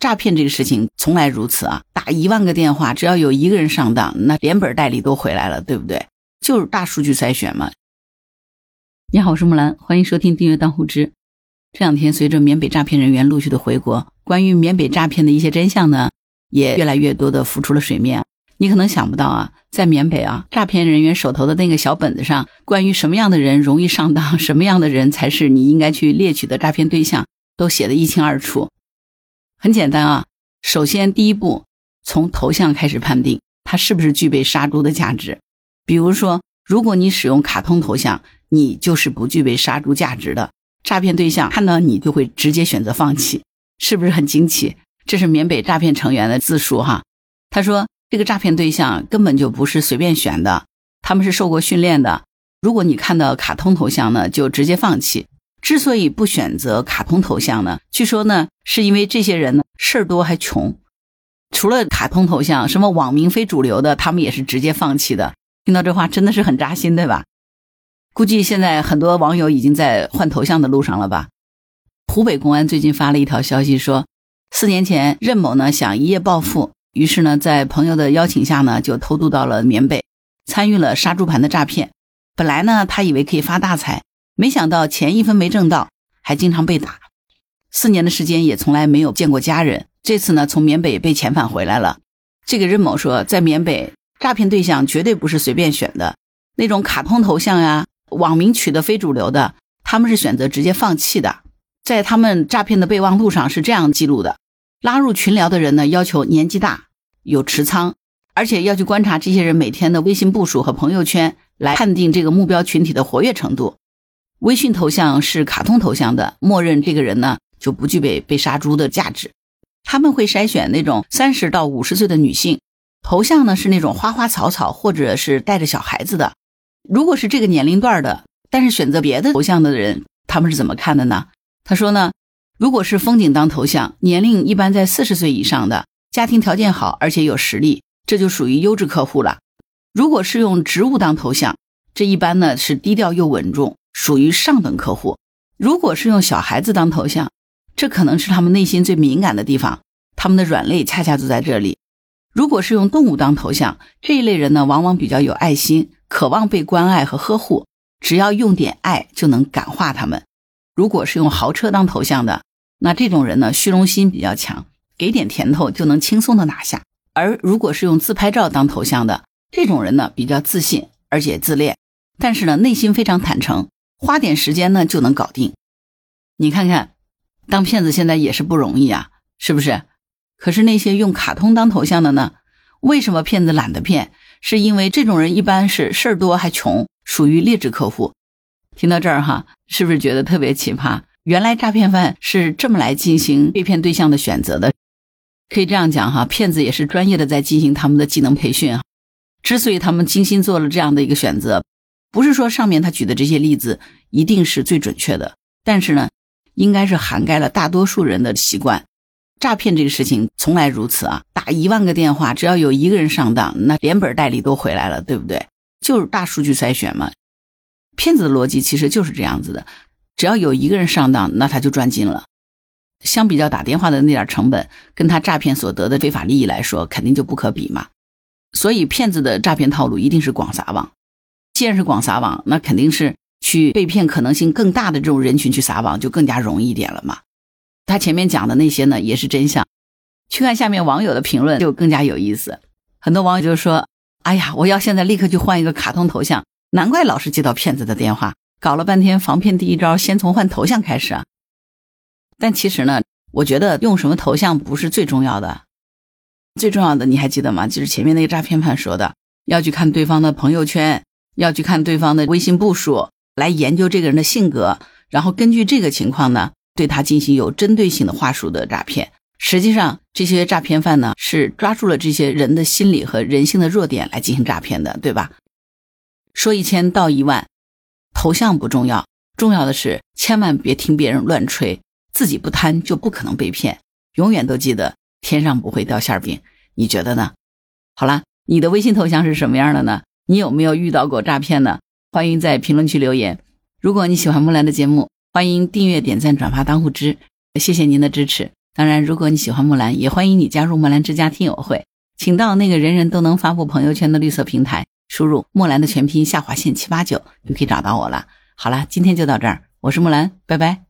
诈骗这个事情从来如此啊，打一万个电话，只要有一个人上当，那连本带利都回来了，对不对？就是大数据筛选嘛。你好，我是木兰，欢迎收听订阅当户知。这两天，随着缅北诈骗人员陆续的回国，关于缅北诈骗的一些真相呢，也越来越多的浮出了水面。你可能想不到啊，在缅北啊，诈骗人员手头的那个小本子上，关于什么样的人容易上当，什么样的人才是你应该去猎取的诈骗对象，都写得一清二楚。很简单啊，首先第一步，从头像开始判定他是不是具备杀猪的价值。比如说，如果你使用卡通头像，你就是不具备杀猪价值的。诈骗对象看到你就会直接选择放弃，是不是很惊奇？这是缅北诈骗成员的自述哈。他说，这个诈骗对象根本就不是随便选的，他们是受过训练的。如果你看到卡通头像呢，就直接放弃。之所以不选择卡通头像呢，据说呢，是因为这些人呢事儿多还穷。除了卡通头像，什么网名非主流的，他们也是直接放弃的。听到这话真的是很扎心，对吧？估计现在很多网友已经在换头像的路上了吧？湖北公安最近发了一条消息说，四年前任某呢想一夜暴富，于是呢在朋友的邀请下呢就偷渡到了缅北，参与了杀猪盘的诈骗。本来呢他以为可以发大财。没想到钱一分没挣到，还经常被打，四年的时间也从来没有见过家人。这次呢，从缅北被遣返回来了。这个任某说，在缅北诈骗对象绝对不是随便选的，那种卡通头像呀、网名取的非主流的，他们是选择直接放弃的。在他们诈骗的备忘录上是这样记录的：拉入群聊的人呢，要求年纪大、有持仓，而且要去观察这些人每天的微信步数和朋友圈，来判定这个目标群体的活跃程度。微信头像是卡通头像的，默认这个人呢就不具备被杀猪的价值。他们会筛选那种三十到五十岁的女性，头像呢是那种花花草草或者是带着小孩子的。如果是这个年龄段的，但是选择别的头像的人，他们是怎么看的呢？他说呢，如果是风景当头像，年龄一般在四十岁以上的，家庭条件好而且有实力，这就属于优质客户了。如果是用植物当头像，这一般呢是低调又稳重。属于上等客户。如果是用小孩子当头像，这可能是他们内心最敏感的地方，他们的软肋恰恰就在这里。如果是用动物当头像，这一类人呢，往往比较有爱心，渴望被关爱和呵护，只要用点爱就能感化他们。如果是用豪车当头像的，那这种人呢，虚荣心比较强，给点甜头就能轻松的拿下。而如果是用自拍照当头像的，这种人呢，比较自信而且自恋，但是呢，内心非常坦诚。花点时间呢就能搞定，你看看，当骗子现在也是不容易啊，是不是？可是那些用卡通当头像的呢？为什么骗子懒得骗？是因为这种人一般是事儿多还穷，属于劣质客户。听到这儿哈，是不是觉得特别奇葩？原来诈骗犯是这么来进行被骗对象的选择的。可以这样讲哈，骗子也是专业的在进行他们的技能培训啊。之所以他们精心做了这样的一个选择。不是说上面他举的这些例子一定是最准确的，但是呢，应该是涵盖了大多数人的习惯。诈骗这个事情从来如此啊，打一万个电话，只要有一个人上当，那连本带利都回来了，对不对？就是大数据筛选嘛。骗子的逻辑其实就是这样子的，只要有一个人上当，那他就赚进了。相比较打电话的那点成本，跟他诈骗所得的非法利益来说，肯定就不可比嘛。所以骗子的诈骗套路一定是广撒网。既然是广撒网，那肯定是去被骗可能性更大的这种人群去撒网，就更加容易一点了嘛。他前面讲的那些呢，也是真相。去看下面网友的评论，就更加有意思。很多网友就说：“哎呀，我要现在立刻去换一个卡通头像，难怪老是接到骗子的电话。搞了半天，防骗第一招先从换头像开始啊。”但其实呢，我觉得用什么头像不是最重要的，最重要的你还记得吗？就是前面那个诈骗犯说的，要去看对方的朋友圈。要去看对方的微信步数，来研究这个人的性格，然后根据这个情况呢，对他进行有针对性的话术的诈骗。实际上，这些诈骗犯呢是抓住了这些人的心理和人性的弱点来进行诈骗的，对吧？说一千道一万，头像不重要，重要的是千万别听别人乱吹，自己不贪就不可能被骗。永远都记得天上不会掉馅饼，你觉得呢？好了，你的微信头像是什么样的呢？你有没有遇到过诈骗呢？欢迎在评论区留言。如果你喜欢木兰的节目，欢迎订阅、点赞、转发、当护知，谢谢您的支持。当然，如果你喜欢木兰，也欢迎你加入木兰之家听友会，请到那个人人都能发布朋友圈的绿色平台，输入木兰的全拼下划线七八九，就可以找到我了。好了，今天就到这儿，我是木兰，拜拜。